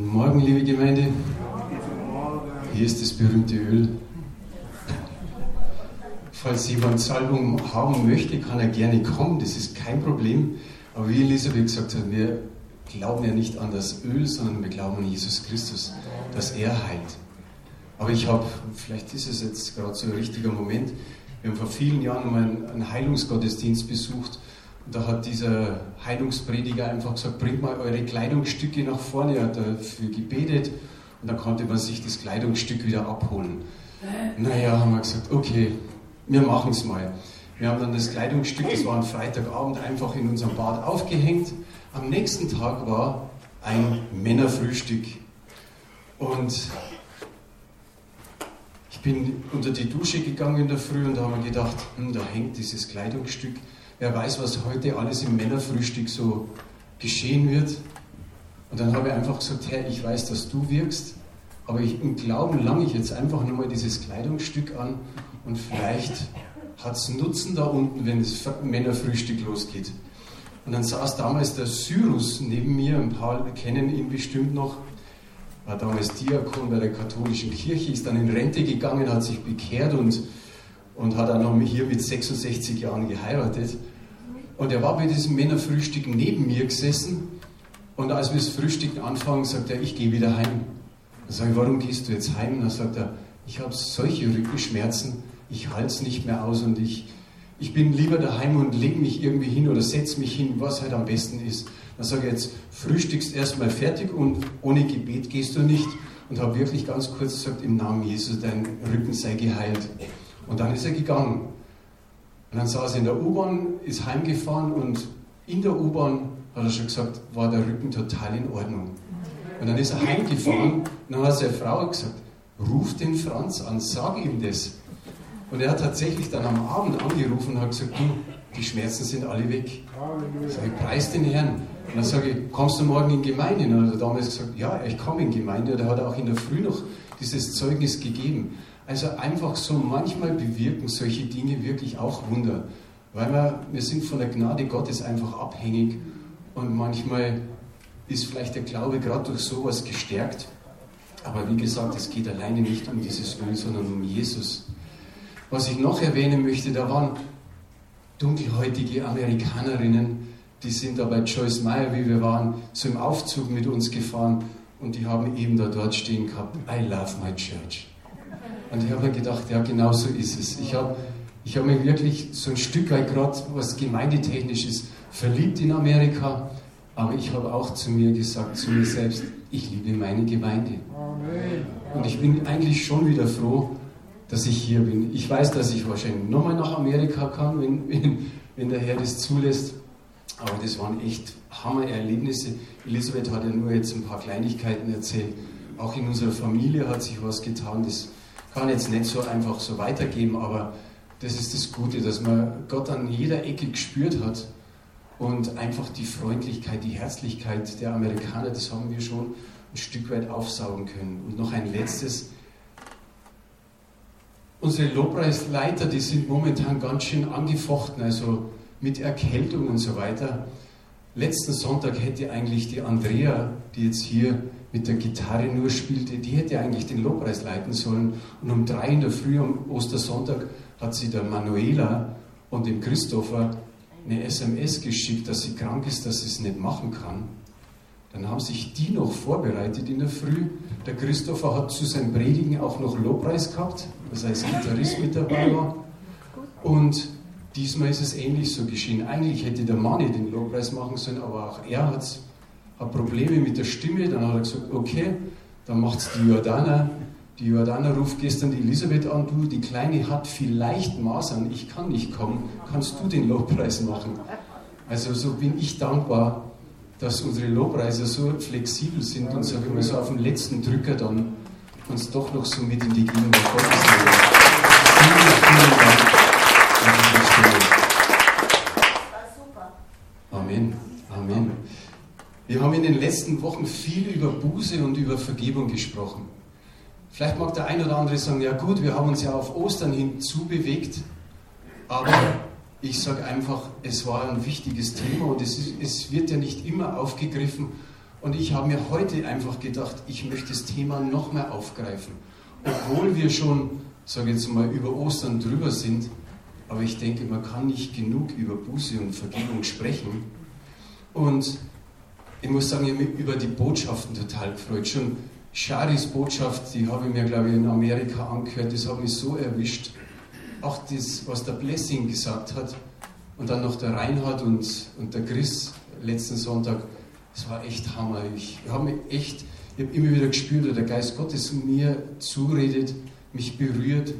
Guten Morgen, liebe Gemeinde. Hier ist das berühmte Öl. Falls jemand Salbung haben möchte, kann er gerne kommen, das ist kein Problem. Aber wie Elisabeth gesagt hat, wir glauben ja nicht an das Öl, sondern wir glauben an Jesus Christus, dass er heilt. Aber ich habe, vielleicht ist es jetzt gerade so ein richtiger Moment, wir haben vor vielen Jahren mal einen Heilungsgottesdienst besucht da hat dieser Heilungsprediger einfach gesagt, bringt mal eure Kleidungsstücke nach vorne. Er hat dafür gebetet und dann konnte man sich das Kleidungsstück wieder abholen. Naja, haben wir gesagt, okay, wir machen es mal. Wir haben dann das Kleidungsstück, das war ein Freitagabend, einfach in unserem Bad aufgehängt. Am nächsten Tag war ein Männerfrühstück. Und ich bin unter die Dusche gegangen in der Früh und da haben wir gedacht, hm, da hängt dieses Kleidungsstück. Wer weiß, was heute alles im Männerfrühstück so geschehen wird. Und dann habe ich einfach gesagt, Herr, ich weiß, dass du wirkst, aber ich, im Glauben lange ich jetzt einfach nochmal dieses Kleidungsstück an und vielleicht hat es Nutzen da unten, wenn das Männerfrühstück losgeht. Und dann saß damals der Cyrus neben mir, ein paar kennen ihn bestimmt noch, war damals Diakon bei der katholischen Kirche, ist dann in Rente gegangen, hat sich bekehrt und, und hat dann noch hier mit 66 Jahren geheiratet. Und er war bei diesem Männerfrühstück neben mir gesessen und als wir das Frühstück anfangen, sagt er, ich gehe wieder heim. Dann sage ich, warum gehst du jetzt heim? Dann sagt er, ich habe solche Rückenschmerzen, ich halte es nicht mehr aus und ich, ich bin lieber daheim und lege mich irgendwie hin oder setze mich hin, was halt am besten ist. Dann sage ich jetzt, frühstückst erstmal fertig und ohne Gebet gehst du nicht. Und habe wirklich ganz kurz gesagt, im Namen Jesus, dein Rücken sei geheilt. Und dann ist er gegangen. Und dann saß er in der U-Bahn, ist heimgefahren und in der U-Bahn hat er schon gesagt, war der Rücken total in Ordnung. Und dann ist er heimgefahren und dann hat seine Frau gesagt, ruf den Franz an, sag ihm das. Und er hat tatsächlich dann am Abend angerufen und hat gesagt, du, die Schmerzen sind alle weg. Sag ich, preis den Herrn. Und dann sage ich, kommst du morgen in Gemeinde? Und dann hat er damals gesagt, ja, ich komme in Gemeinde. Und er hat auch in der Früh noch dieses Zeugnis gegeben. Also einfach so, manchmal bewirken solche Dinge wirklich auch Wunder. Weil wir, wir sind von der Gnade Gottes einfach abhängig und manchmal ist vielleicht der Glaube gerade durch sowas gestärkt. Aber wie gesagt, es geht alleine nicht um dieses Öl, sondern um Jesus. Was ich noch erwähnen möchte, da waren dunkelhäutige Amerikanerinnen, die sind da bei Joyce Meyer, wie wir waren, so im Aufzug mit uns gefahren und die haben eben da dort stehen gehabt, I love my church. Und ich habe mir gedacht, ja, genau so ist es. Ich habe ich hab mich wirklich so ein Stück weit gerade, was gemeindetechnisch ist, verliebt in Amerika, aber ich habe auch zu mir gesagt, zu mir selbst, ich liebe meine Gemeinde. Und ich bin eigentlich schon wieder froh, dass ich hier bin. Ich weiß, dass ich wahrscheinlich nochmal nach Amerika kann, wenn, wenn, wenn der Herr das zulässt. Aber das waren echt Hammererlebnisse. Elisabeth hat ja nur jetzt ein paar Kleinigkeiten erzählt. Auch in unserer Familie hat sich was getan. Das kann jetzt nicht so einfach so weitergeben, aber das ist das Gute, dass man Gott an jeder Ecke gespürt hat und einfach die Freundlichkeit, die Herzlichkeit der Amerikaner, das haben wir schon ein Stück weit aufsaugen können. Und noch ein letztes, Unsere Lobpreisleiter, die sind momentan ganz schön angefochten, also mit Erkältung und so weiter. Letzten Sonntag hätte eigentlich die Andrea, die jetzt hier mit der Gitarre nur spielte, die hätte eigentlich den Lobpreis leiten sollen. Und um drei in der Früh am Ostersonntag hat sie der Manuela und dem Christopher eine SMS geschickt, dass sie krank ist, dass sie es nicht machen kann. Dann haben sich die noch vorbereitet in der Früh. Der Christopher hat zu seinem Predigen auch noch Lobpreis gehabt, das heißt Gitarrist mit dabei war. Und diesmal ist es ähnlich so geschehen. Eigentlich hätte der Manni den Lobpreis machen sollen, aber auch er hat, hat Probleme mit der Stimme. Dann hat er gesagt, okay, dann macht es die Jordana. Die Jordana ruft gestern die Elisabeth an, du, die Kleine hat vielleicht Masern, ich kann nicht kommen, kannst du den Lobpreis machen? Also so bin ich dankbar, dass unsere Lobpreiser so flexibel sind und, sage ich mal, so auf dem letzten Drücker dann uns doch noch so mit in die Gegenwart Gottes nehmen. Vielen, vielen Wir haben in den letzten Wochen viel über Buße und über Vergebung gesprochen. Vielleicht mag der ein oder andere sagen, ja gut, wir haben uns ja auf Ostern hinzubewegt, aber ich sage einfach, es war ein wichtiges Thema und es, ist, es, wird ja nicht immer aufgegriffen. Und ich habe mir heute einfach gedacht, ich möchte das Thema noch mehr aufgreifen. Obwohl wir schon, sage ich jetzt mal, über Ostern drüber sind, aber ich denke, man kann nicht genug über Buße und Vergebung sprechen. Und ich muss sagen, ich habe mich über die Botschaften total gefreut. Schon Sharis Botschaft, die habe ich mir, glaube ich, in Amerika angehört, das hat mich so erwischt. Auch das, was der Blessing gesagt hat und dann noch der Reinhard und, und der Chris letzten Sonntag, das war echt Hammer. Ich habe mich echt, ich habe immer wieder gespürt, dass der Geist Gottes mir zuredet, mich berührt,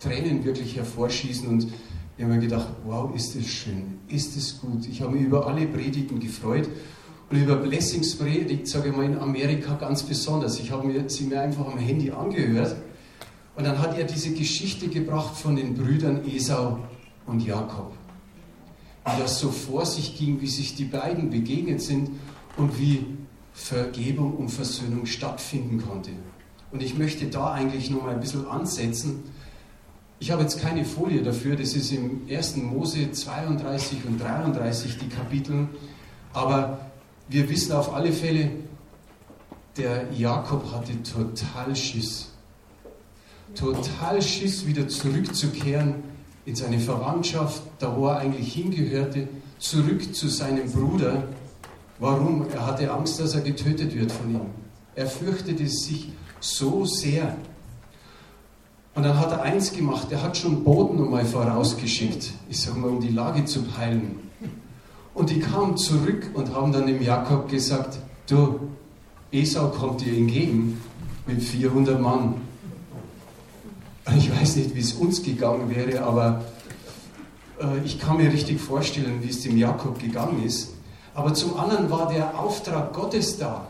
Tränen wirklich hervorschießen und ich habe mir gedacht, wow, ist das schön, ist das gut. Ich habe mich über alle Predigten gefreut und über Blessings Predigt, sage ich mal, in Amerika ganz besonders. Ich habe mir, sie mir einfach am Handy angehört und dann hat er diese Geschichte gebracht von den Brüdern Esau und Jakob. Wie das so vor sich ging, wie sich die beiden begegnet sind und wie Vergebung und Versöhnung stattfinden konnte. Und ich möchte da eigentlich noch mal ein bisschen ansetzen. Ich habe jetzt keine Folie dafür, das ist im 1. Mose 32 und 33 die Kapitel, aber wir wissen auf alle Fälle, der Jakob hatte total Schiss. Total Schiss, wieder zurückzukehren in seine Verwandtschaft, da wo er eigentlich hingehörte, zurück zu seinem Bruder. Warum? Er hatte Angst, dass er getötet wird von ihm. Er fürchtete sich so sehr. Und dann hat er eins gemacht, er hat schon Boten einmal vorausgeschickt, ich sage mal, um die Lage zu peilen. Und die kamen zurück und haben dann dem Jakob gesagt, du, Esau kommt dir entgegen mit 400 Mann. Ich weiß nicht, wie es uns gegangen wäre, aber äh, ich kann mir richtig vorstellen, wie es dem Jakob gegangen ist. Aber zum anderen war der Auftrag Gottes da.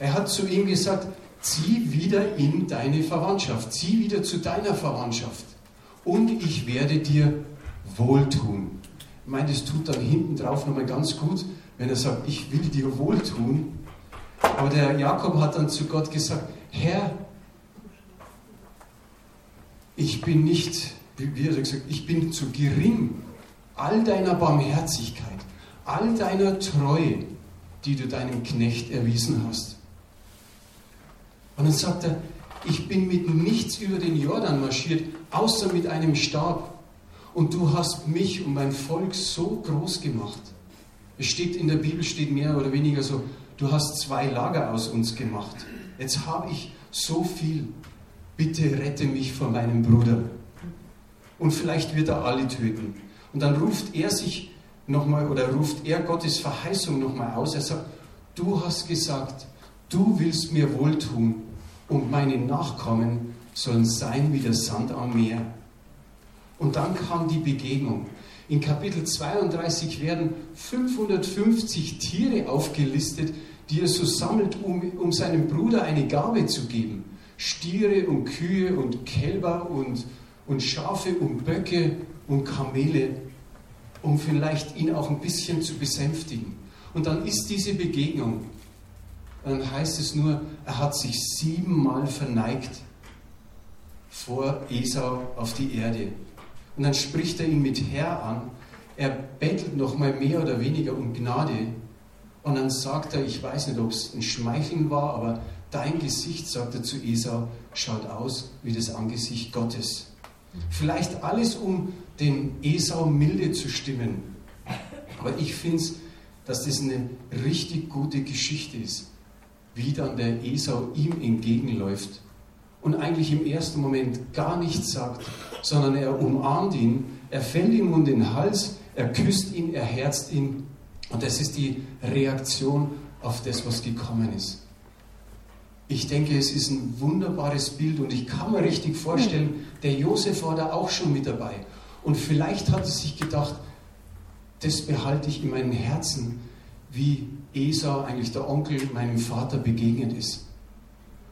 Er hat zu ihm gesagt, zieh wieder in deine Verwandtschaft, zieh wieder zu deiner Verwandtschaft und ich werde dir wohltun. Meine, das tut dann hinten drauf nochmal ganz gut, wenn er sagt, ich will dir wohltun. Aber der Jakob hat dann zu Gott gesagt, Herr, ich bin nicht, wie er gesagt, ich bin zu gering. All deiner Barmherzigkeit, all deiner Treue, die du deinem Knecht erwiesen hast. Und dann sagt er, ich bin mit nichts über den Jordan marschiert, außer mit einem Stab. Und du hast mich und mein Volk so groß gemacht. Es steht in der Bibel, steht mehr oder weniger so, du hast zwei Lager aus uns gemacht. Jetzt habe ich so viel. Bitte rette mich vor meinem Bruder. Und vielleicht wird er alle töten. Und dann ruft er sich nochmal oder ruft er Gottes Verheißung nochmal aus. Er sagt, du hast gesagt, du willst mir wohltun und meine Nachkommen sollen sein wie der Sand am Meer. Und dann kam die Begegnung. In Kapitel 32 werden 550 Tiere aufgelistet, die er so sammelt, um, um seinem Bruder eine Gabe zu geben. Stiere und Kühe und Kälber und, und Schafe und Böcke und Kamele, um vielleicht ihn auch ein bisschen zu besänftigen. Und dann ist diese Begegnung. Dann heißt es nur, er hat sich siebenmal verneigt vor Esau auf die Erde. Und dann spricht er ihn mit Herr an. Er bettelt noch mal mehr oder weniger um Gnade. Und dann sagt er, ich weiß nicht, ob es ein Schmeicheln war, aber dein Gesicht, sagt er zu Esau, schaut aus wie das Angesicht Gottes. Vielleicht alles, um den Esau milde zu stimmen. Aber ich finde, dass das eine richtig gute Geschichte ist, wie dann der Esau ihm entgegenläuft und eigentlich im ersten Moment gar nichts sagt, sondern er umarmt ihn, er fällt ihm um den Hals, er küsst ihn, er herzt ihn. Und das ist die Reaktion auf das, was gekommen ist. Ich denke, es ist ein wunderbares Bild und ich kann mir richtig vorstellen, der Josef war da auch schon mit dabei. Und vielleicht hat er sich gedacht, das behalte ich in meinem Herzen, wie Esau, eigentlich der Onkel, meinem Vater begegnet ist.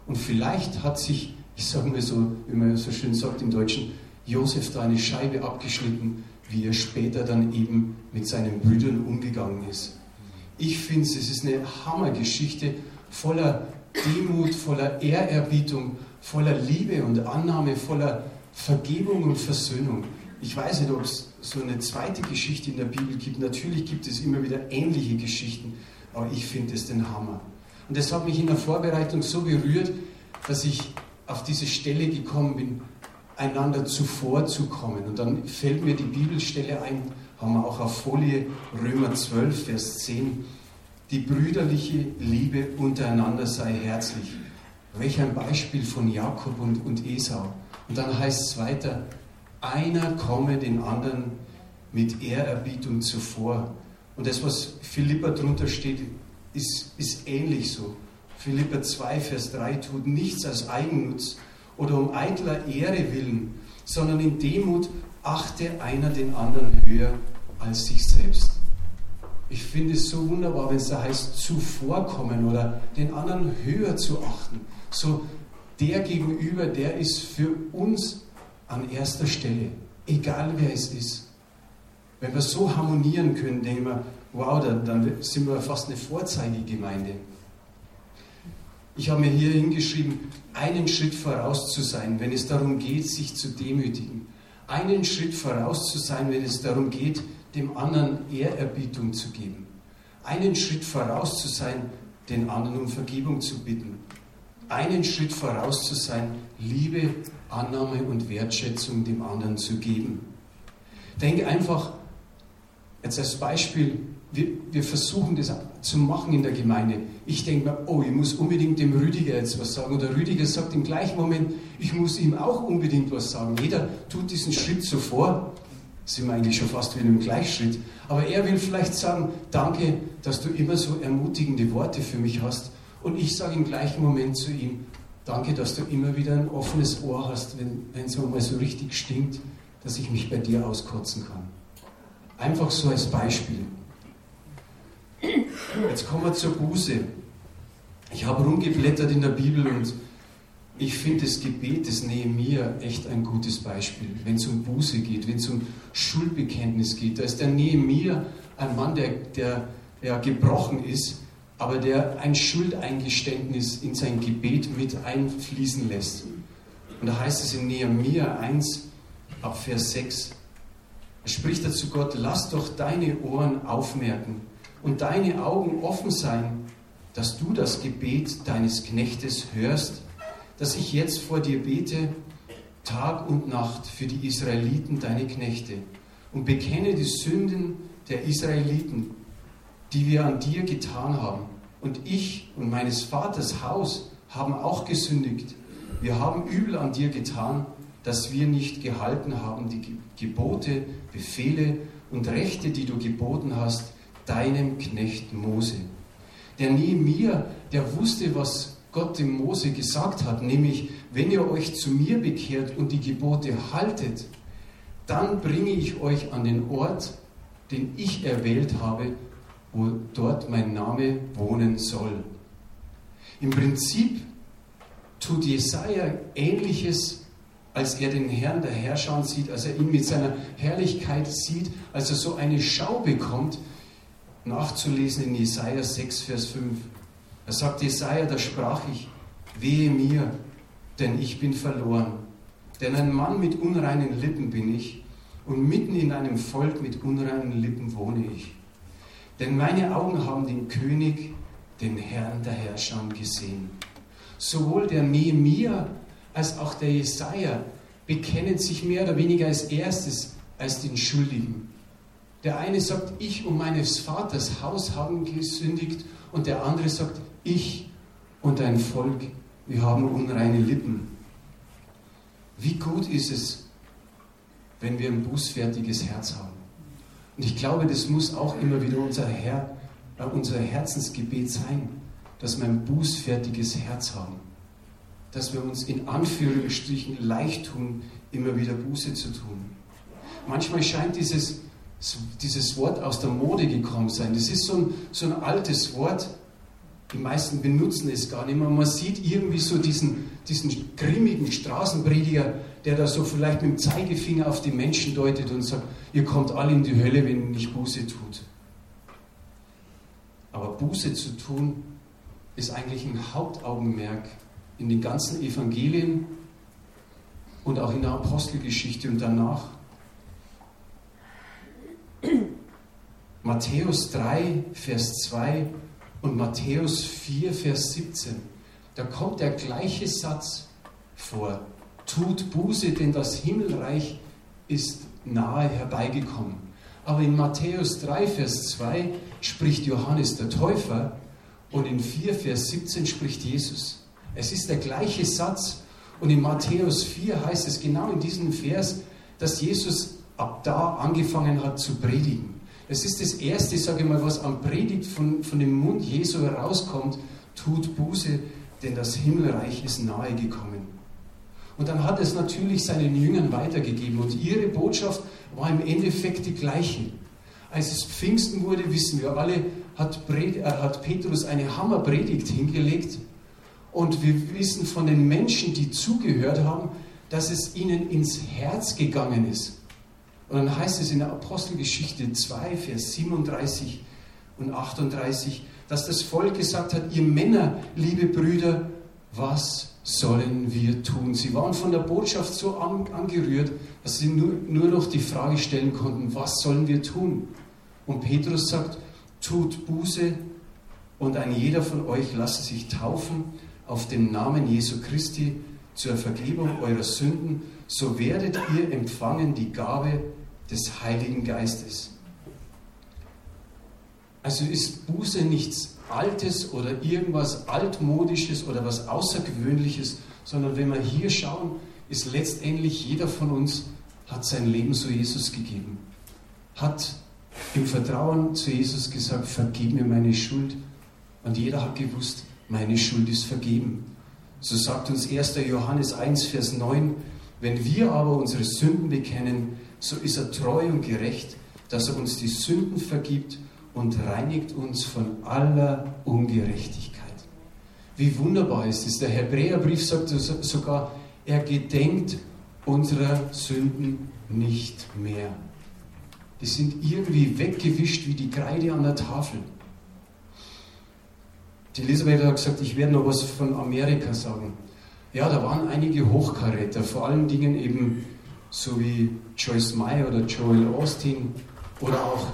Und vielleicht hat sich ich sage mal so, wie man so schön sagt im Deutschen, Josef da eine Scheibe abgeschnitten, wie er später dann eben mit seinen Brüdern umgegangen ist. Ich finde, es ist eine Hammergeschichte voller Demut, voller Ehrerbietung, voller Liebe und Annahme, voller Vergebung und Versöhnung. Ich weiß nicht, ob es so eine zweite Geschichte in der Bibel gibt. Natürlich gibt es immer wieder ähnliche Geschichten, aber ich finde es den Hammer. Und das hat mich in der Vorbereitung so berührt, dass ich auf diese Stelle gekommen bin, einander zuvorzukommen. Und dann fällt mir die Bibelstelle ein, haben wir auch auf Folie Römer 12, Vers 10. Die brüderliche Liebe untereinander sei herzlich. Welch ein Beispiel von Jakob und, und Esau. Und dann heißt es weiter, einer komme den anderen mit Ehrerbietung zuvor. Und das, was Philippa drunter steht, ist, ist ähnlich so. Philippa 2, Vers 3 tut nichts aus Eigennutz oder um eitler Ehre willen, sondern in Demut achte einer den anderen höher als sich selbst. Ich finde es so wunderbar, wenn es da heißt, zuvorkommen oder den anderen höher zu achten. So der Gegenüber, der ist für uns an erster Stelle, egal wer es ist. Wenn wir so harmonieren können, denken wir, wow, dann, dann sind wir fast eine Vorzeigegemeinde. Ich habe mir hier hingeschrieben, einen Schritt voraus zu sein, wenn es darum geht, sich zu demütigen. Einen Schritt voraus zu sein, wenn es darum geht, dem anderen Ehrerbietung zu geben. Einen Schritt voraus zu sein, den anderen um Vergebung zu bitten. Einen Schritt voraus zu sein, Liebe, Annahme und Wertschätzung dem anderen zu geben. Denke einfach, jetzt als Beispiel, wir, wir, versuchen das zu machen in der Gemeinde. Ich denke mir, oh, ich muss unbedingt dem Rüdiger jetzt was sagen. Und der Rüdiger sagt im gleichen Moment, ich muss ihm auch unbedingt was sagen. Jeder tut diesen Schritt so sind wir eigentlich schon fast wieder im Gleichschritt. Aber er will vielleicht sagen, danke, dass du immer so ermutigende Worte für mich hast. Und ich sage im gleichen Moment zu ihm, danke, dass du immer wieder ein offenes Ohr hast, wenn, wenn es mal so richtig stinkt, dass ich mich bei dir auskotzen kann. Einfach so als Beispiel. Jetzt kommen wir zur Buße. Ich habe rumgeblättert in der Bibel und ich finde das Gebet des Nehemiah echt ein gutes Beispiel, wenn es um Buße geht, wenn es um Schuldbekenntnis geht. Da ist der Nehemiah ein Mann, der, der ja, gebrochen ist, aber der ein Schuldeingeständnis in sein Gebet mit einfließen lässt. Und da heißt es in Nehemiah 1 ab Vers 6, er spricht dazu Gott, lass doch deine Ohren aufmerken und deine Augen offen sein, dass du das Gebet deines Knechtes hörst dass ich jetzt vor dir bete, Tag und Nacht für die Israeliten, deine Knechte, und bekenne die Sünden der Israeliten, die wir an dir getan haben. Und ich und meines Vaters Haus haben auch gesündigt. Wir haben übel an dir getan, dass wir nicht gehalten haben die Gebote, Befehle und Rechte, die du geboten hast, deinem Knecht Mose. Der neben mir, der wusste, was Gott dem Mose gesagt hat, nämlich, wenn ihr euch zu mir bekehrt und die Gebote haltet, dann bringe ich euch an den Ort, den ich erwählt habe, wo dort mein Name wohnen soll. Im Prinzip tut Jesaja Ähnliches, als er den Herrn der Herrscher sieht, als er ihn mit seiner Herrlichkeit sieht, als er so eine Schau bekommt, nachzulesen in Jesaja 6, Vers 5. Da sagt Jesaja, da sprach ich, wehe mir, denn ich bin verloren. Denn ein Mann mit unreinen Lippen bin ich und mitten in einem Volk mit unreinen Lippen wohne ich. Denn meine Augen haben den König, den Herrn der Herrscher gesehen. Sowohl der Nehemia als auch der Jesaja bekennen sich mehr oder weniger als erstes als den Schuldigen. Der eine sagt, ich und meines Vaters Haus haben gesündigt und der andere sagt, ich und dein Volk, wir haben unreine Lippen. Wie gut ist es, wenn wir ein bußfertiges Herz haben? Und ich glaube, das muss auch immer wieder unser, Herr, äh, unser Herzensgebet sein, dass wir ein bußfertiges Herz haben. Dass wir uns in Anführungsstrichen leicht tun, immer wieder Buße zu tun. Manchmal scheint dieses, dieses Wort aus der Mode gekommen sein. Das ist so ein, so ein altes Wort, die meisten benutzen es gar nicht mehr. Man sieht irgendwie so diesen, diesen grimmigen Straßenprediger, der da so vielleicht mit dem Zeigefinger auf die Menschen deutet und sagt, ihr kommt alle in die Hölle, wenn ihr nicht Buße tut. Aber Buße zu tun, ist eigentlich ein Hauptaugenmerk in den ganzen Evangelien und auch in der Apostelgeschichte und danach. Matthäus 3, Vers 2 und Matthäus 4, Vers 17. Da kommt der gleiche Satz vor. Tut Buße, denn das Himmelreich ist nahe herbeigekommen. Aber in Matthäus 3, Vers 2 spricht Johannes der Täufer und in 4, Vers 17 spricht Jesus. Es ist der gleiche Satz und in Matthäus 4 heißt es genau in diesem Vers, dass Jesus ab da angefangen hat zu predigen. Es ist das Erste, sage ich mal, was am Predigt von, von dem Mund Jesu herauskommt. Tut Buße, denn das Himmelreich ist nahe gekommen. Und dann hat es natürlich seinen Jüngern weitergegeben und ihre Botschaft war im Endeffekt die gleiche. Als es Pfingsten wurde, wissen wir alle, hat, äh, hat Petrus eine Hammerpredigt hingelegt und wir wissen von den Menschen, die zugehört haben, dass es ihnen ins Herz gegangen ist. Und dann heißt es in der Apostelgeschichte 2, Vers 37 und 38, dass das Volk gesagt hat, ihr Männer, liebe Brüder, was sollen wir tun? Sie waren von der Botschaft so angerührt, dass sie nur, nur noch die Frage stellen konnten, was sollen wir tun? Und Petrus sagt, tut Buße und ein jeder von euch lasse sich taufen auf den Namen Jesu Christi zur Vergebung eurer Sünden, so werdet ihr empfangen die Gabe des Heiligen Geistes. Also ist Buße nichts Altes oder irgendwas Altmodisches oder was Außergewöhnliches, sondern wenn wir hier schauen, ist letztendlich jeder von uns hat sein Leben zu Jesus gegeben, hat im Vertrauen zu Jesus gesagt, vergib mir meine Schuld. Und jeder hat gewusst, meine Schuld ist vergeben. So sagt uns 1. Johannes 1, Vers 9, wenn wir aber unsere Sünden bekennen, so ist er treu und gerecht, dass er uns die Sünden vergibt und reinigt uns von aller Ungerechtigkeit. Wie wunderbar ist es. Der Hebräerbrief sagt sogar, er gedenkt unserer Sünden nicht mehr. Die sind irgendwie weggewischt wie die Kreide an der Tafel. Die Elisabeth hat gesagt, ich werde noch was von Amerika sagen. Ja, da waren einige Hochkaräter, vor allen Dingen eben so wie Joyce Meyer oder Joel Austin oder auch,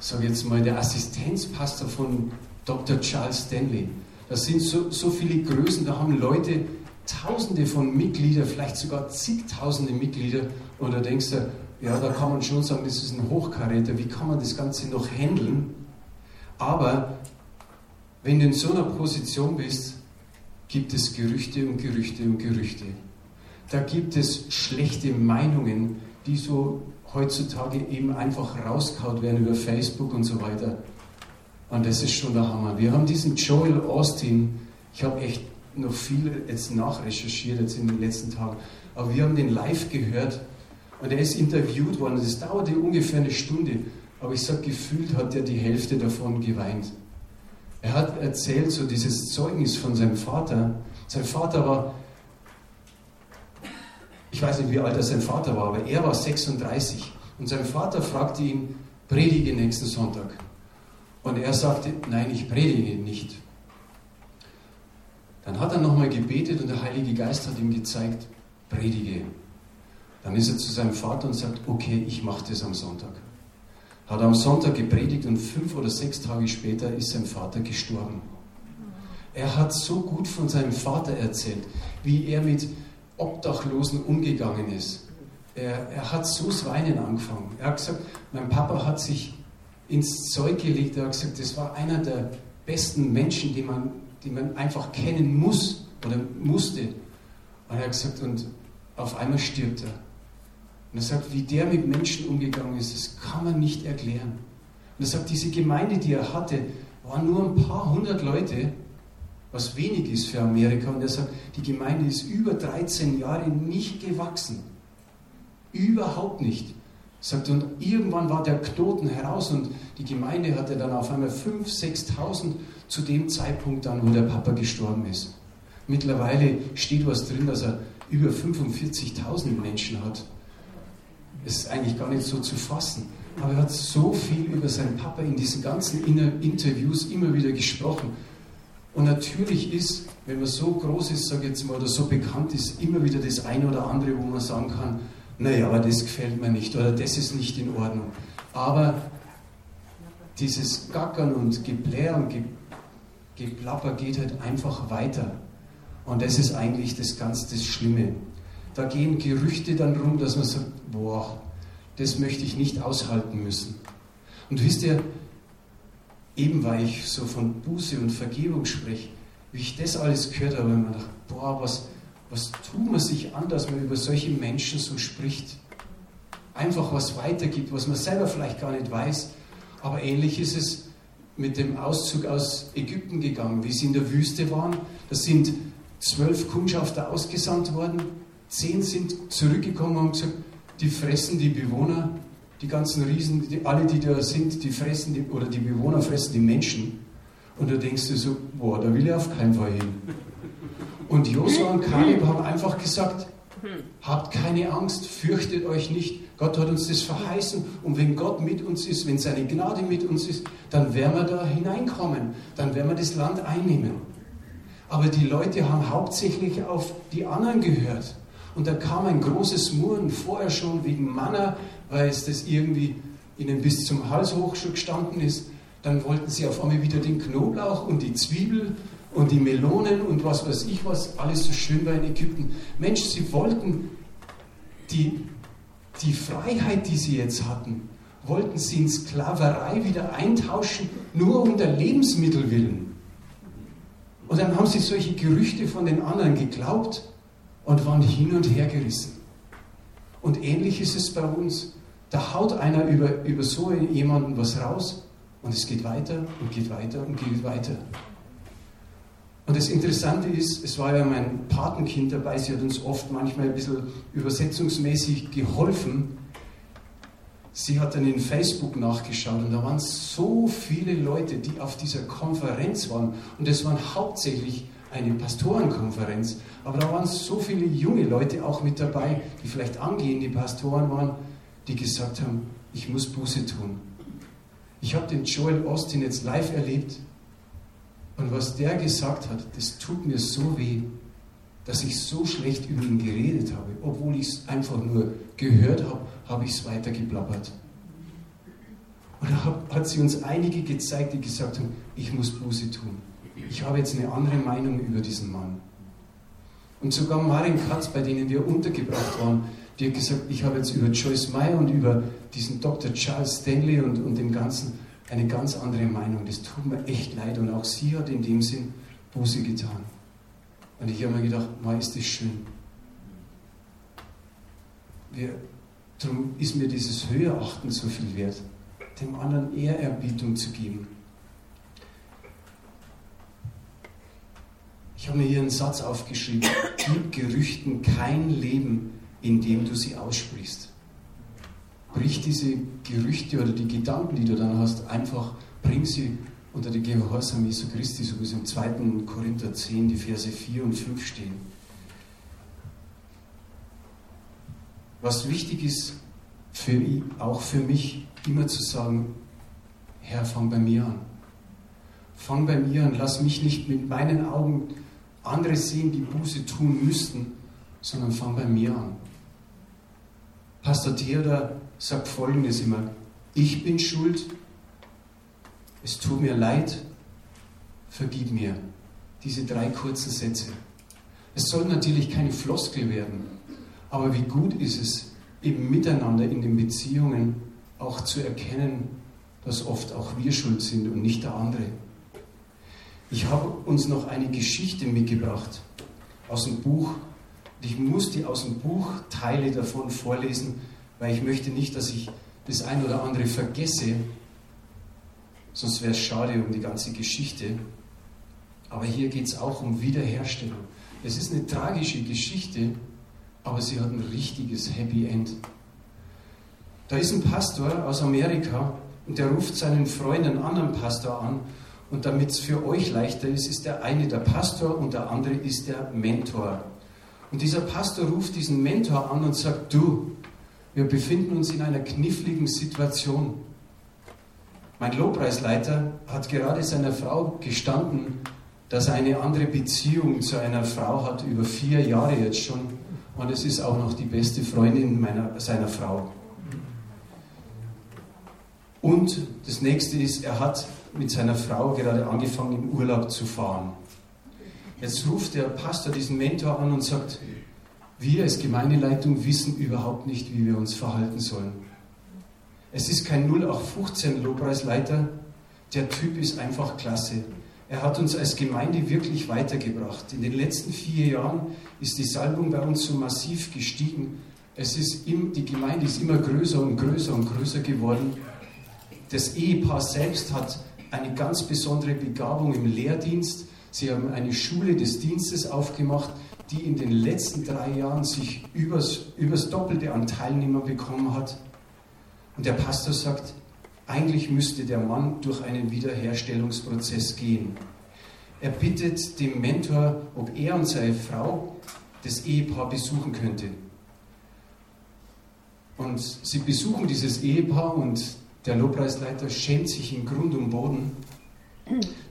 sage jetzt mal, der Assistenzpastor von Dr. Charles Stanley. Das sind so, so viele Größen, da haben Leute Tausende von Mitgliedern, vielleicht sogar zigtausende Mitglieder. Und da denkst du, ja, da kann man schon sagen, das ist ein Hochkaräter. Wie kann man das Ganze noch handeln? Aber wenn du in so einer Position bist, gibt es Gerüchte und Gerüchte und Gerüchte da gibt es schlechte Meinungen, die so heutzutage eben einfach rauskaut werden über Facebook und so weiter. Und das ist schon der Hammer. Wir haben diesen Joel Austin, ich habe echt noch viel jetzt nachrecherchiert jetzt in den letzten Tagen, aber wir haben den live gehört und er ist interviewt worden. Das dauerte ungefähr eine Stunde, aber ich sage, gefühlt hat er die Hälfte davon geweint. Er hat erzählt so dieses Zeugnis von seinem Vater. Sein Vater war ich weiß nicht, wie alt sein Vater war, aber er war 36. Und sein Vater fragte ihn, predige nächsten Sonntag. Und er sagte, nein, ich predige nicht. Dann hat er nochmal gebetet und der Heilige Geist hat ihm gezeigt, predige. Dann ist er zu seinem Vater und sagt, okay, ich mache das am Sonntag. Hat am Sonntag gepredigt und fünf oder sechs Tage später ist sein Vater gestorben. Er hat so gut von seinem Vater erzählt, wie er mit Obdachlosen umgegangen ist. Er, er hat so Weinen angefangen. Er hat gesagt, mein Papa hat sich ins Zeug gelegt. Er hat gesagt, das war einer der besten Menschen, die man, die man einfach kennen muss oder musste. Und er hat gesagt, und auf einmal stirbt er. Und er sagt, wie der mit Menschen umgegangen ist, das kann man nicht erklären. Und er sagt, diese Gemeinde, die er hatte, waren nur ein paar hundert Leute, was wenig ist für Amerika. Und er sagt, die Gemeinde ist über 13 Jahre nicht gewachsen. Überhaupt nicht. Sagt, und irgendwann war der Knoten heraus und die Gemeinde hatte dann auf einmal 5.000, 6.000 zu dem Zeitpunkt dann, wo der Papa gestorben ist. Mittlerweile steht was drin, dass er über 45.000 Menschen hat. Ist eigentlich gar nicht so zu fassen. Aber er hat so viel über seinen Papa in diesen ganzen Interviews immer wieder gesprochen. Und natürlich ist, wenn man so groß ist, sage jetzt mal, oder so bekannt ist, immer wieder das eine oder andere, wo man sagen kann, naja, aber das gefällt mir nicht oder das ist nicht in Ordnung. Aber dieses Gackern und Geplär und Geplapper geht halt einfach weiter. Und das ist eigentlich das ganz das Schlimme. Da gehen Gerüchte dann rum, dass man sagt, boah, das möchte ich nicht aushalten müssen. Und wisst ihr, eben weil ich so von Buße und Vergebung spreche, wie ich das alles gehört habe, ich mir gedacht, boah, was, was tut man sich an, dass man über solche Menschen so spricht? Einfach was weitergibt, was man selber vielleicht gar nicht weiß. Aber ähnlich ist es mit dem Auszug aus Ägypten gegangen, wie sie in der Wüste waren. Da sind zwölf Kundschafter ausgesandt worden, zehn sind zurückgekommen und haben gesagt, die fressen die Bewohner, die ganzen Riesen, die, alle, die da sind, die fressen die, oder die Bewohner fressen die Menschen. Und da denkst du so, boah, da will ich auf keinen Fall hin. Und Josua und Kaleb haben einfach gesagt, habt keine Angst, fürchtet euch nicht. Gott hat uns das verheißen. Und wenn Gott mit uns ist, wenn seine Gnade mit uns ist, dann werden wir da hineinkommen. Dann werden wir das Land einnehmen. Aber die Leute haben hauptsächlich auf die anderen gehört. Und da kam ein großes Murren vorher schon wegen Manna, weil es das irgendwie ihnen bis zum Hals hoch schon gestanden ist. Dann wollten sie auf einmal wieder den Knoblauch und die Zwiebel und die Melonen und was weiß ich was, alles so schön war in Ägypten. Mensch, sie wollten die, die Freiheit, die sie jetzt hatten, wollten sie in Sklaverei wieder eintauschen, nur um der Lebensmittel willen. Und dann haben sie solche Gerüchte von den anderen geglaubt und waren hin und her gerissen. Und ähnlich ist es bei uns. Da haut einer über, über so jemanden was raus und es geht weiter und geht weiter und geht weiter. Und das Interessante ist, es war ja mein Patenkind dabei, sie hat uns oft manchmal ein bisschen übersetzungsmäßig geholfen. Sie hat dann in Facebook nachgeschaut und da waren so viele Leute, die auf dieser Konferenz waren. Und es waren hauptsächlich eine Pastorenkonferenz. Aber da waren so viele junge Leute auch mit dabei, die vielleicht angehende Pastoren waren, die gesagt haben, ich muss Buße tun. Ich habe den Joel Austin jetzt live erlebt und was der gesagt hat, das tut mir so weh, dass ich so schlecht über ihn geredet habe. Obwohl ich es einfach nur gehört habe, habe ich es weiter geplappert. Und da hat sie uns einige gezeigt, die gesagt haben, ich muss Buße tun ich habe jetzt eine andere Meinung über diesen Mann. Und sogar Marin Katz, bei denen wir untergebracht waren, die hat gesagt, ich habe jetzt über Joyce Meyer und über diesen Dr. Charles Stanley und, und den ganzen eine ganz andere Meinung. Das tut mir echt leid. Und auch sie hat in dem Sinn Buße getan. Und ich habe mir gedacht, mal ist das schön. Wir, darum ist mir dieses Höherachten so viel wert, dem anderen Ehrerbietung zu geben. Ich habe mir hier einen Satz aufgeschrieben. Gib Gerüchten kein Leben, indem du sie aussprichst. Brich diese Gerüchte oder die Gedanken, die du dann hast, einfach, bring sie unter die Gehorsam Jesu Christi, so wie es im 2. Korinther 10, die Verse 4 und 5 stehen. Was wichtig ist, für, auch für mich, immer zu sagen, Herr, fang bei mir an. Fang bei mir an, lass mich nicht mit meinen Augen andere sehen, die Buße tun müssten, sondern fang bei mir an. Pastor Theodor sagt folgendes immer: Ich bin schuld, es tut mir leid, vergib mir. Diese drei kurzen Sätze. Es soll natürlich keine Floskel werden, aber wie gut ist es, eben miteinander in den Beziehungen auch zu erkennen, dass oft auch wir schuld sind und nicht der andere. Ich habe uns noch eine Geschichte mitgebracht aus dem Buch. Ich muss die aus dem Buch Teile davon vorlesen, weil ich möchte nicht, dass ich das ein oder andere vergesse. Sonst wäre es schade um die ganze Geschichte. Aber hier geht es auch um Wiederherstellung. Es ist eine tragische Geschichte, aber sie hat ein richtiges Happy End. Da ist ein Pastor aus Amerika und der ruft seinen Freund, einen anderen Pastor an und damit es für euch leichter ist, ist der eine der Pastor und der andere ist der Mentor. Und dieser Pastor ruft diesen Mentor an und sagt, du, wir befinden uns in einer kniffligen Situation. Mein Lobpreisleiter hat gerade seiner Frau gestanden, dass er eine andere Beziehung zu einer Frau hat, über vier Jahre jetzt schon. Und es ist auch noch die beste Freundin meiner, seiner Frau. Und das nächste ist, er hat mit seiner Frau gerade angefangen, im Urlaub zu fahren. Jetzt ruft der Pastor diesen Mentor an und sagt, wir als Gemeindeleitung wissen überhaupt nicht, wie wir uns verhalten sollen. Es ist kein 0815 Lobpreisleiter, der Typ ist einfach klasse. Er hat uns als Gemeinde wirklich weitergebracht. In den letzten vier Jahren ist die Salbung bei uns so massiv gestiegen. Es ist im, die Gemeinde ist immer größer und größer und größer geworden. Das Ehepaar selbst hat eine ganz besondere Begabung im Lehrdienst. Sie haben eine Schule des Dienstes aufgemacht, die in den letzten drei Jahren sich übers, übers Doppelte an Teilnehmern bekommen hat. Und der Pastor sagt, eigentlich müsste der Mann durch einen Wiederherstellungsprozess gehen. Er bittet dem Mentor, ob er und seine Frau das Ehepaar besuchen könnte. Und sie besuchen dieses Ehepaar und der Lobpreisleiter schämt sich in Grund und Boden.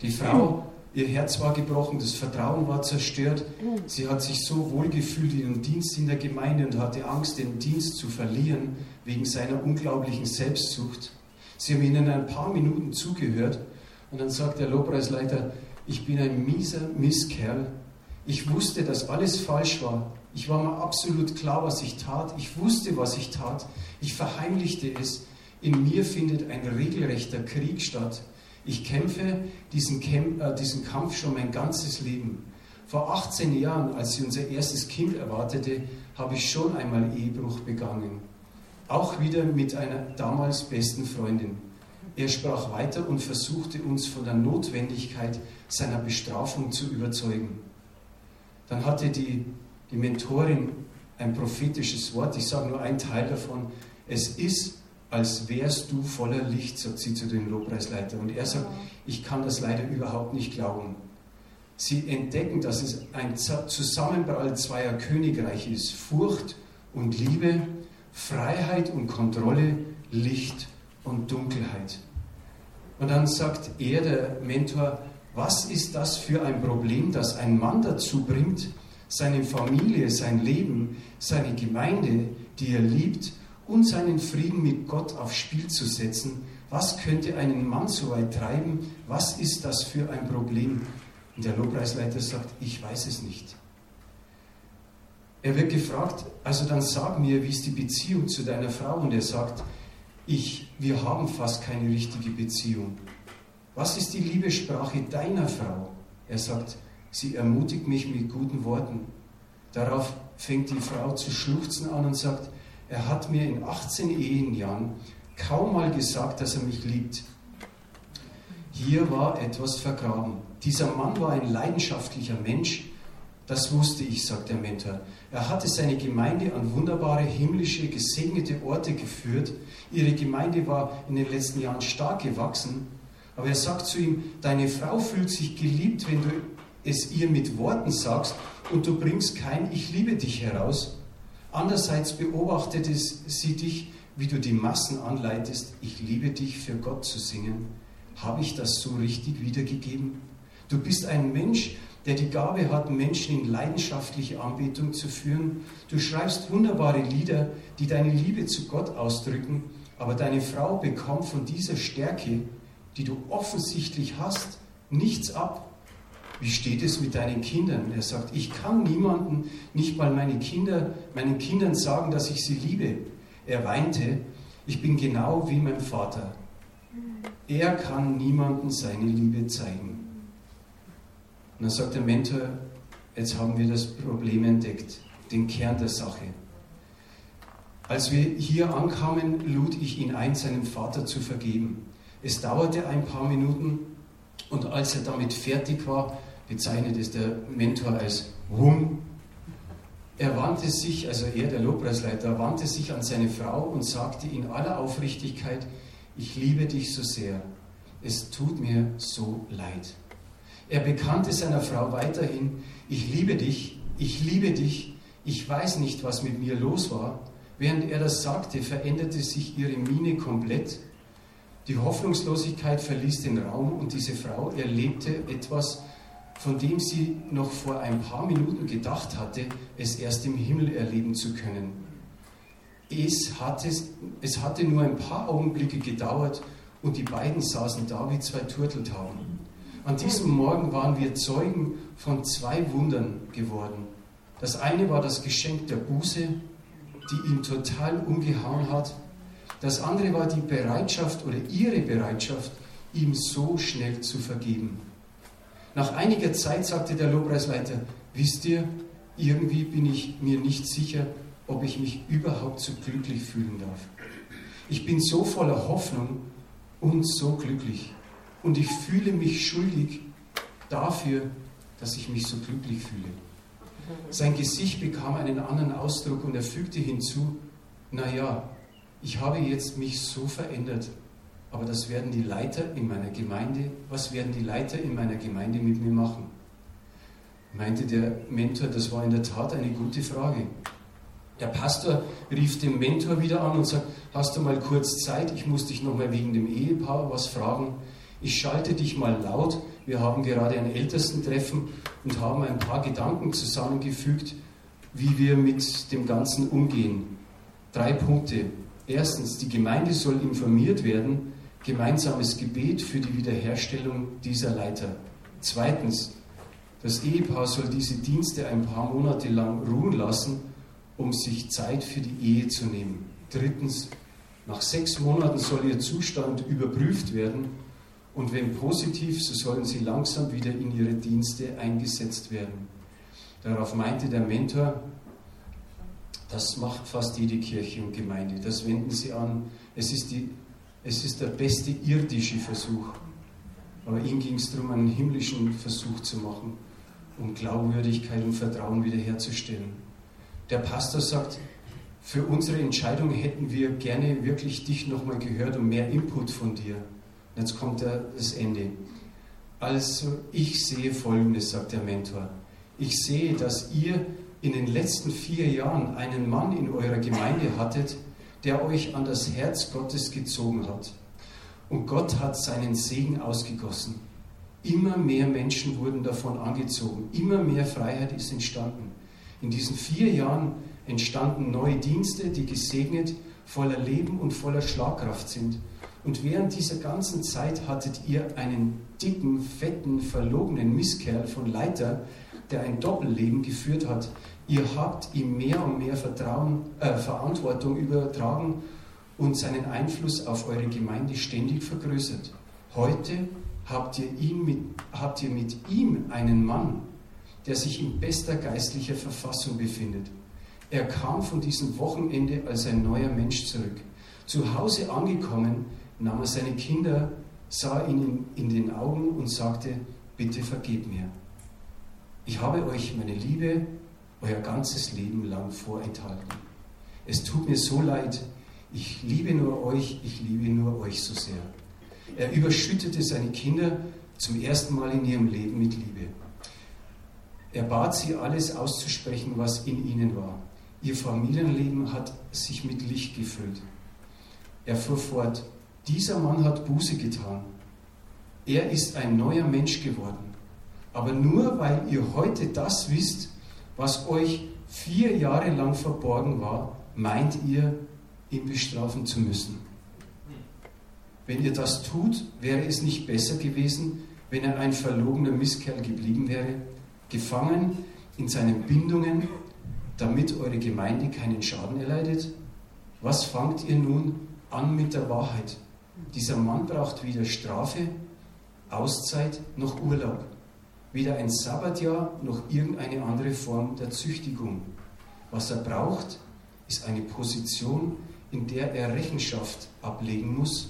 Die Frau, ihr Herz war gebrochen, das Vertrauen war zerstört. Sie hat sich so wohl gefühlt in ihrem Dienst in der Gemeinde und hatte Angst, den Dienst zu verlieren wegen seiner unglaublichen Selbstsucht. Sie haben ihnen ein paar Minuten zugehört und dann sagt der Lobpreisleiter, ich bin ein mieser Misskerl. Ich wusste, dass alles falsch war. Ich war mir absolut klar, was ich tat. Ich wusste, was ich tat. Ich verheimlichte es. In mir findet ein regelrechter Krieg statt. Ich kämpfe diesen, Kämp äh, diesen Kampf schon mein ganzes Leben. Vor 18 Jahren, als sie unser erstes Kind erwartete, habe ich schon einmal Ehebruch begangen. Auch wieder mit einer damals besten Freundin. Er sprach weiter und versuchte uns von der Notwendigkeit seiner Bestrafung zu überzeugen. Dann hatte die, die Mentorin ein prophetisches Wort, ich sage nur einen Teil davon. Es ist, als wärst du voller Licht, sagt sie zu dem Lobpreisleiter. Und er sagt, ich kann das leider überhaupt nicht glauben. Sie entdecken, dass es ein Zusammenprall zweier Königreiche ist. Furcht und Liebe, Freiheit und Kontrolle, Licht und Dunkelheit. Und dann sagt er, der Mentor, was ist das für ein Problem, das ein Mann dazu bringt, seine Familie, sein Leben, seine Gemeinde, die er liebt, und seinen Frieden mit Gott aufs Spiel zu setzen? Was könnte einen Mann so weit treiben? Was ist das für ein Problem? Und der Lobpreisleiter sagt, ich weiß es nicht. Er wird gefragt, also dann sag mir, wie ist die Beziehung zu deiner Frau? Und er sagt, ich, wir haben fast keine richtige Beziehung. Was ist die Liebessprache deiner Frau? Er sagt, sie ermutigt mich mit guten Worten. Darauf fängt die Frau zu schluchzen an und sagt, er hat mir in 18 Ehenjahren kaum mal gesagt, dass er mich liebt. Hier war etwas vergraben. Dieser Mann war ein leidenschaftlicher Mensch. Das wusste ich, sagt der Mentor. Er hatte seine Gemeinde an wunderbare, himmlische, gesegnete Orte geführt. Ihre Gemeinde war in den letzten Jahren stark gewachsen. Aber er sagt zu ihm, deine Frau fühlt sich geliebt, wenn du es ihr mit Worten sagst und du bringst kein Ich liebe dich heraus. Andererseits beobachtet sie dich, wie du die Massen anleitest, ich liebe dich für Gott zu singen. Habe ich das so richtig wiedergegeben? Du bist ein Mensch, der die Gabe hat, Menschen in leidenschaftliche Anbetung zu führen. Du schreibst wunderbare Lieder, die deine Liebe zu Gott ausdrücken, aber deine Frau bekommt von dieser Stärke, die du offensichtlich hast, nichts ab. Wie steht es mit deinen Kindern? Er sagt, ich kann niemanden, nicht mal meine Kinder, meinen Kindern sagen, dass ich sie liebe. Er weinte, ich bin genau wie mein Vater. Er kann niemandem seine Liebe zeigen. Und dann sagt der Mentor, jetzt haben wir das Problem entdeckt, den Kern der Sache. Als wir hier ankamen, lud ich ihn ein, seinem Vater zu vergeben. Es dauerte ein paar Minuten und als er damit fertig war, bezeichnet es der Mentor als Wum. Er wandte sich, also er, der Lobpreisleiter, wandte sich an seine Frau und sagte in aller Aufrichtigkeit, ich liebe dich so sehr, es tut mir so leid. Er bekannte seiner Frau weiterhin, ich liebe dich, ich liebe dich, ich weiß nicht, was mit mir los war. Während er das sagte, veränderte sich ihre Miene komplett. Die Hoffnungslosigkeit verließ den Raum und diese Frau erlebte etwas, von dem sie noch vor ein paar Minuten gedacht hatte, es erst im Himmel erleben zu können. Es hatte, es hatte nur ein paar Augenblicke gedauert und die beiden saßen da wie zwei Turteltauben. An diesem Morgen waren wir Zeugen von zwei Wundern geworden. Das eine war das Geschenk der Buße, die ihn total umgehauen hat. Das andere war die Bereitschaft oder ihre Bereitschaft, ihm so schnell zu vergeben. Nach einiger Zeit sagte der Lobpreisleiter, wisst ihr, irgendwie bin ich mir nicht sicher, ob ich mich überhaupt so glücklich fühlen darf. Ich bin so voller Hoffnung und so glücklich. Und ich fühle mich schuldig dafür, dass ich mich so glücklich fühle. Sein Gesicht bekam einen anderen Ausdruck und er fügte hinzu, naja, ich habe jetzt mich so verändert, aber das werden die Leiter in meiner Gemeinde, was werden die Leiter in meiner Gemeinde mit mir machen? Meinte der Mentor, das war in der Tat eine gute Frage. Der Pastor rief den Mentor wieder an und sagt, hast du mal kurz Zeit, ich muss dich nochmal wegen dem Ehepaar was fragen. Ich schalte dich mal laut, wir haben gerade ein Ältestentreffen und haben ein paar Gedanken zusammengefügt, wie wir mit dem Ganzen umgehen. Drei Punkte. Erstens, die Gemeinde soll informiert werden, gemeinsames Gebet für die Wiederherstellung dieser Leiter. Zweitens, das Ehepaar soll diese Dienste ein paar Monate lang ruhen lassen um sich Zeit für die Ehe zu nehmen. Drittens, nach sechs Monaten soll ihr Zustand überprüft werden und wenn positiv, so sollen sie langsam wieder in ihre Dienste eingesetzt werden. Darauf meinte der Mentor, das macht fast jede Kirche und Gemeinde. Das wenden sie an. Es ist, die, es ist der beste irdische Versuch. Aber ihm ging es darum, einen himmlischen Versuch zu machen, um Glaubwürdigkeit und Vertrauen wiederherzustellen der Pastor sagt, für unsere Entscheidung hätten wir gerne wirklich dich nochmal gehört und mehr Input von dir. Und jetzt kommt das Ende. Also ich sehe Folgendes, sagt der Mentor. Ich sehe, dass ihr in den letzten vier Jahren einen Mann in eurer Gemeinde hattet, der euch an das Herz Gottes gezogen hat. Und Gott hat seinen Segen ausgegossen. Immer mehr Menschen wurden davon angezogen. Immer mehr Freiheit ist entstanden. In diesen vier Jahren entstanden neue Dienste, die gesegnet, voller Leben und voller Schlagkraft sind. Und während dieser ganzen Zeit hattet ihr einen dicken, fetten, verlogenen Misskerl von Leiter, der ein Doppelleben geführt hat. Ihr habt ihm mehr und mehr Vertrauen, äh, Verantwortung übertragen und seinen Einfluss auf eure Gemeinde ständig vergrößert. Heute habt ihr, ihn mit, habt ihr mit ihm einen Mann, der sich in bester geistlicher Verfassung befindet. Er kam von diesem Wochenende als ein neuer Mensch zurück. Zu Hause angekommen, nahm er seine Kinder, sah ihnen in den Augen und sagte, bitte vergebt mir. Ich habe euch meine Liebe euer ganzes Leben lang vorenthalten. Es tut mir so leid, ich liebe nur euch, ich liebe nur euch so sehr. Er überschüttete seine Kinder zum ersten Mal in ihrem Leben mit Liebe. Er bat sie, alles auszusprechen, was in ihnen war. Ihr Familienleben hat sich mit Licht gefüllt. Er fuhr fort, dieser Mann hat Buße getan. Er ist ein neuer Mensch geworden. Aber nur weil ihr heute das wisst, was euch vier Jahre lang verborgen war, meint ihr, ihn bestrafen zu müssen. Wenn ihr das tut, wäre es nicht besser gewesen, wenn er ein verlogener Misskerl geblieben wäre, gefangen in seinen Bindungen, damit eure Gemeinde keinen Schaden erleidet? Was fangt ihr nun an mit der Wahrheit? Dieser Mann braucht weder Strafe, Auszeit noch Urlaub, weder ein Sabbatjahr noch irgendeine andere Form der Züchtigung. Was er braucht, ist eine Position, in der er Rechenschaft ablegen muss,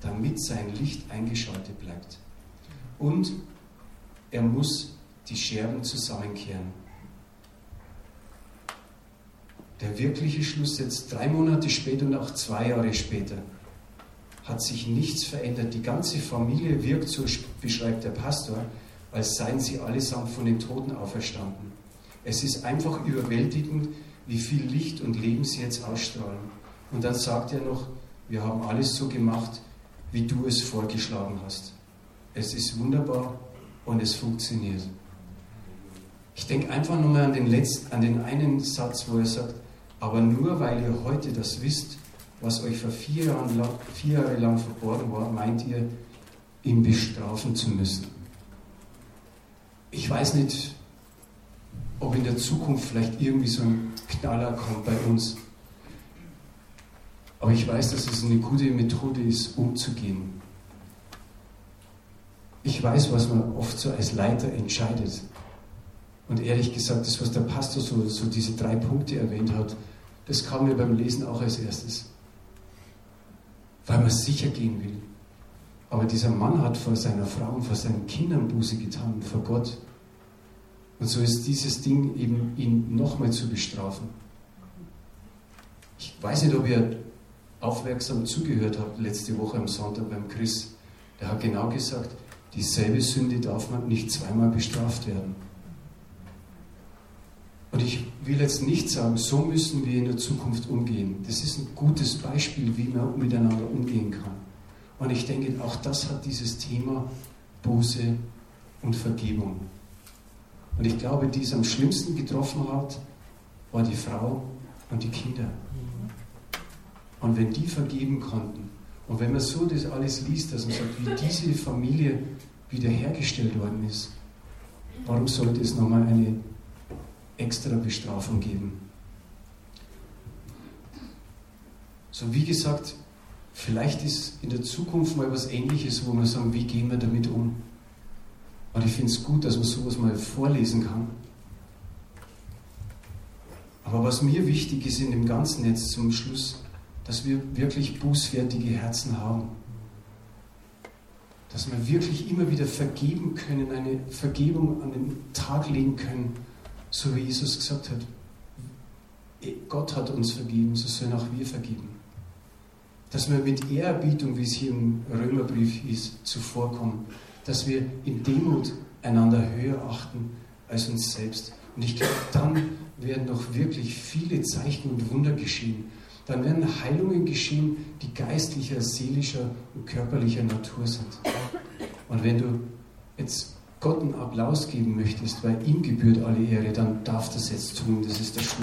damit sein Licht eingeschaltet bleibt. Und er muss die Scherben zusammenkehren. Der wirkliche Schluss jetzt drei Monate später und auch zwei Jahre später hat sich nichts verändert. Die ganze Familie wirkt, so beschreibt der Pastor, als seien sie allesamt von den Toten auferstanden. Es ist einfach überwältigend, wie viel Licht und Leben sie jetzt ausstrahlen. Und dann sagt er noch, wir haben alles so gemacht, wie du es vorgeschlagen hast. Es ist wunderbar und es funktioniert. Ich denke einfach nur mal an den, letzten, an den einen Satz, wo er sagt, aber nur weil ihr heute das wisst, was euch vor vier, Jahren lang, vier Jahre lang verborgen war, meint ihr, ihn bestrafen zu müssen. Ich weiß nicht, ob in der Zukunft vielleicht irgendwie so ein Knaller kommt bei uns. Aber ich weiß, dass es eine gute Methode ist, umzugehen. Ich weiß, was man oft so als Leiter entscheidet. Und ehrlich gesagt, das, was der Pastor so, so diese drei Punkte erwähnt hat, das kam mir beim Lesen auch als erstes. Weil man sicher gehen will. Aber dieser Mann hat vor seiner Frau und vor seinen Kindern Buße getan, vor Gott. Und so ist dieses Ding eben, ihn nochmal zu bestrafen. Ich weiß nicht, ob ihr aufmerksam zugehört habt letzte Woche am Sonntag beim Chris. Der hat genau gesagt, dieselbe Sünde darf man nicht zweimal bestraft werden. Und ich will jetzt nicht sagen, so müssen wir in der Zukunft umgehen. Das ist ein gutes Beispiel, wie man miteinander umgehen kann. Und ich denke, auch das hat dieses Thema Buße und Vergebung. Und ich glaube, die es am schlimmsten getroffen hat, war die Frau und die Kinder. Und wenn die vergeben konnten, und wenn man so das alles liest, dass man sagt, wie diese Familie wiederhergestellt worden ist, warum sollte es nochmal eine extra Bestrafung geben? So wie gesagt, vielleicht ist in der Zukunft mal was Ähnliches, wo wir sagen, wie gehen wir damit um? Und ich finde es gut, dass man sowas mal vorlesen kann. Aber was mir wichtig ist in dem Ganzen jetzt zum Schluss, dass wir wirklich bußfertige Herzen haben. Dass wir wirklich immer wieder vergeben können, eine Vergebung an den Tag legen können, so wie Jesus gesagt hat. Gott hat uns vergeben, so sollen auch wir vergeben. Dass wir mit Ehrerbietung, wie es hier im Römerbrief ist, zuvorkommen. Dass wir in Demut einander höher achten als uns selbst. Und ich glaube, dann werden noch wirklich viele Zeichen und Wunder geschehen dann werden Heilungen geschehen, die geistlicher, seelischer und körperlicher Natur sind. Und wenn du jetzt Gott einen Applaus geben möchtest, weil ihm gebührt alle Ehre, dann darf das jetzt tun. Das ist der Schluss.